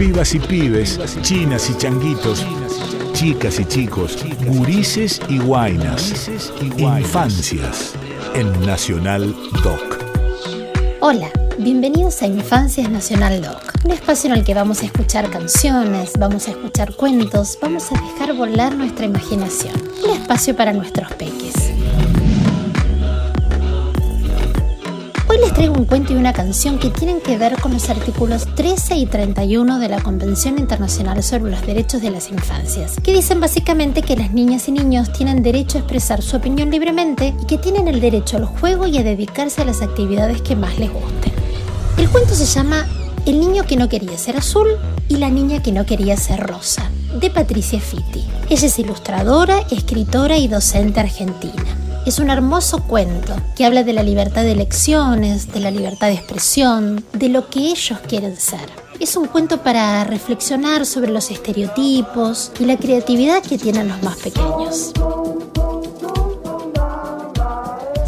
Pibas y pibes, chinas y changuitos, chicas y chicos, gurises y guainas, infancias en Nacional Doc. Hola, bienvenidos a Infancias Nacional Doc, un espacio en el que vamos a escuchar canciones, vamos a escuchar cuentos, vamos a dejar volar nuestra imaginación, un espacio para nuestros peques. Les traigo un cuento y una canción que tienen que ver con los artículos 13 y 31 de la Convención Internacional sobre los Derechos de las Infancias, que dicen básicamente que las niñas y niños tienen derecho a expresar su opinión libremente y que tienen el derecho al juego y a dedicarse a las actividades que más les gusten. El cuento se llama El niño que no quería ser azul y la niña que no quería ser rosa, de Patricia Fitti. Ella es ilustradora, escritora y docente argentina. Es un hermoso cuento que habla de la libertad de elecciones, de la libertad de expresión, de lo que ellos quieren ser. Es un cuento para reflexionar sobre los estereotipos y la creatividad que tienen los más pequeños.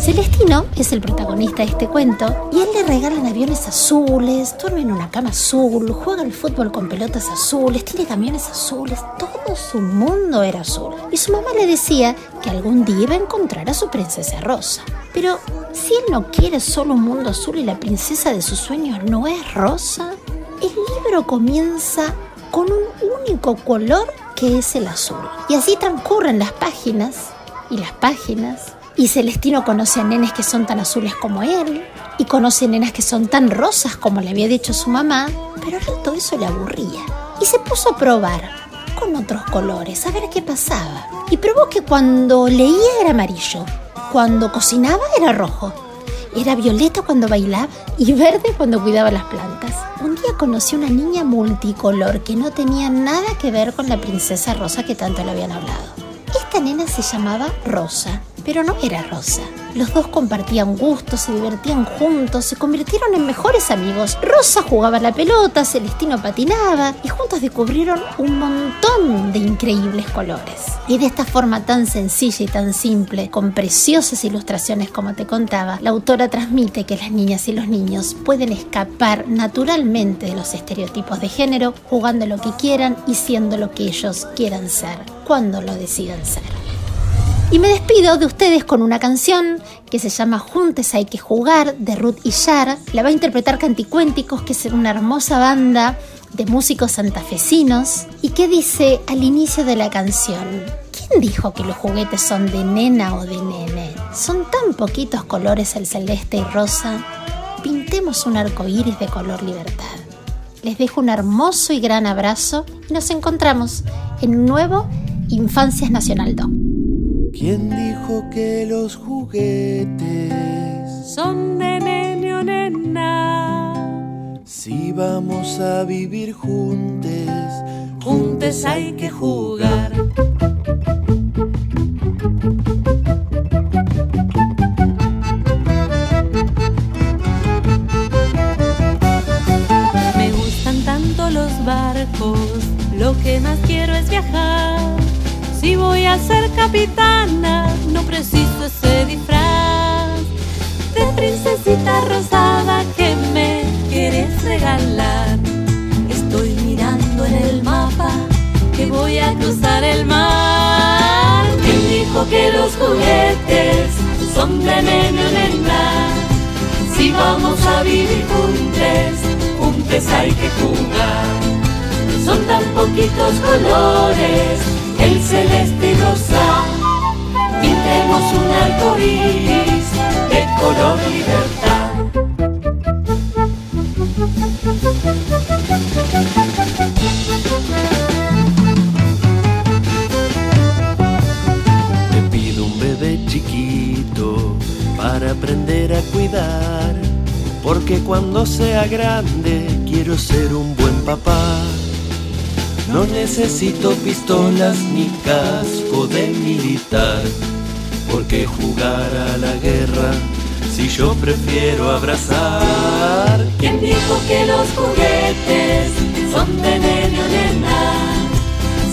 Celestino es el protagonista de este cuento y él le regalan aviones azules, duerme en una cama azul, juega al fútbol con pelotas azules, tiene camiones azules, todo su mundo era azul. Y su mamá le decía que algún día iba a encontrar a su princesa rosa. Pero si él no quiere solo un mundo azul y la princesa de sus sueños no es rosa, el libro comienza con un único color que es el azul. Y así transcurren las páginas y las páginas y Celestino conoce a nenes que son tan azules como él, y conoce nenas que son tan rosas como le había dicho su mamá, pero a todo eso le aburría. Y se puso a probar con otros colores, a ver qué pasaba. Y probó que cuando leía era amarillo, cuando cocinaba era rojo, era violeta cuando bailaba y verde cuando cuidaba las plantas. Un día conoció una niña multicolor que no tenía nada que ver con la princesa Rosa que tanto le habían hablado. Esta nena se llamaba Rosa pero no era Rosa. Los dos compartían gustos, se divertían juntos, se convirtieron en mejores amigos. Rosa jugaba la pelota, Celestino patinaba y juntos descubrieron un montón de increíbles colores. Y de esta forma tan sencilla y tan simple, con preciosas ilustraciones como te contaba, la autora transmite que las niñas y los niños pueden escapar naturalmente de los estereotipos de género, jugando lo que quieran y siendo lo que ellos quieran ser, cuando lo decidan ser. Y me despido de ustedes con una canción que se llama Juntes hay que jugar de Ruth Yar. La va a interpretar Canticuénticos, que es una hermosa banda de músicos santafesinos y que dice al inicio de la canción, ¿quién dijo que los juguetes son de nena o de nene? Son tan poquitos colores el celeste y rosa. Pintemos un arco iris de color libertad. Les dejo un hermoso y gran abrazo y nos encontramos en un nuevo Infancias Nacional 2. ¿Quién dijo que los juguetes son de nene o nena? Si vamos a vivir juntos, juntos hay que jugar. Me gustan tanto los barcos, lo que más quiero es viajar si voy a ser capitana, no preciso ese disfraz de princesita rosada que me quieres regalar. Estoy mirando en el mapa que voy a cruzar el mar. ¿Quién dijo que los juguetes son de nene nena? Si vamos a vivir juntos, juntos hay que jugar. Son tan poquitos colores el celeste y rosa, pintemos un arco de color libertad. Te pido un bebé chiquito para aprender a cuidar, porque cuando sea grande quiero ser un buen papá. No necesito pistolas ni casco de militar, porque jugar a la guerra si yo prefiero abrazar. ¿Quién dijo que los juguetes son de medio nena?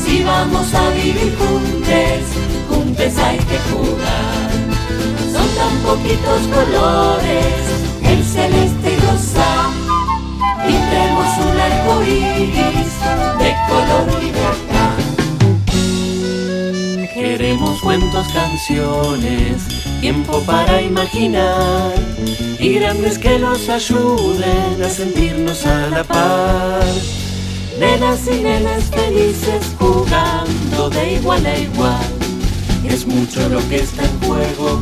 Si vamos a vivir juntos, juntos hay que jugar. Son tan poquitos colores, cuentos, canciones, tiempo para imaginar y grandes que nos ayuden a sentirnos a la par. Nenas y nenas felices jugando de igual a igual. Es mucho lo que está en juego,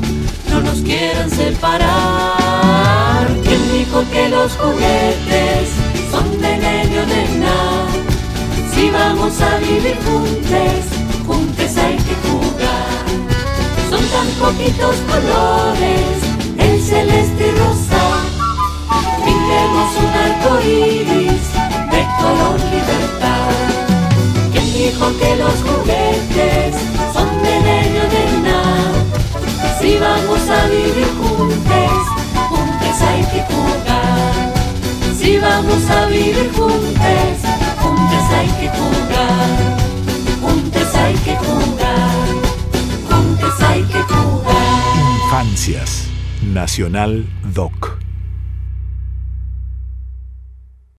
no nos quieran separar. ¿Quién dijo que los juguetes son de medio de nada? Si vamos a vivir juntos tan poquitos colores, el celeste y rosa. Pintemos un arco iris de color libertad. ¿Quién dijo que los juguetes son medio de nada? Si vamos a vivir juntos, juntos hay que jugar. Si vamos a vivir juntos Nacional Doc.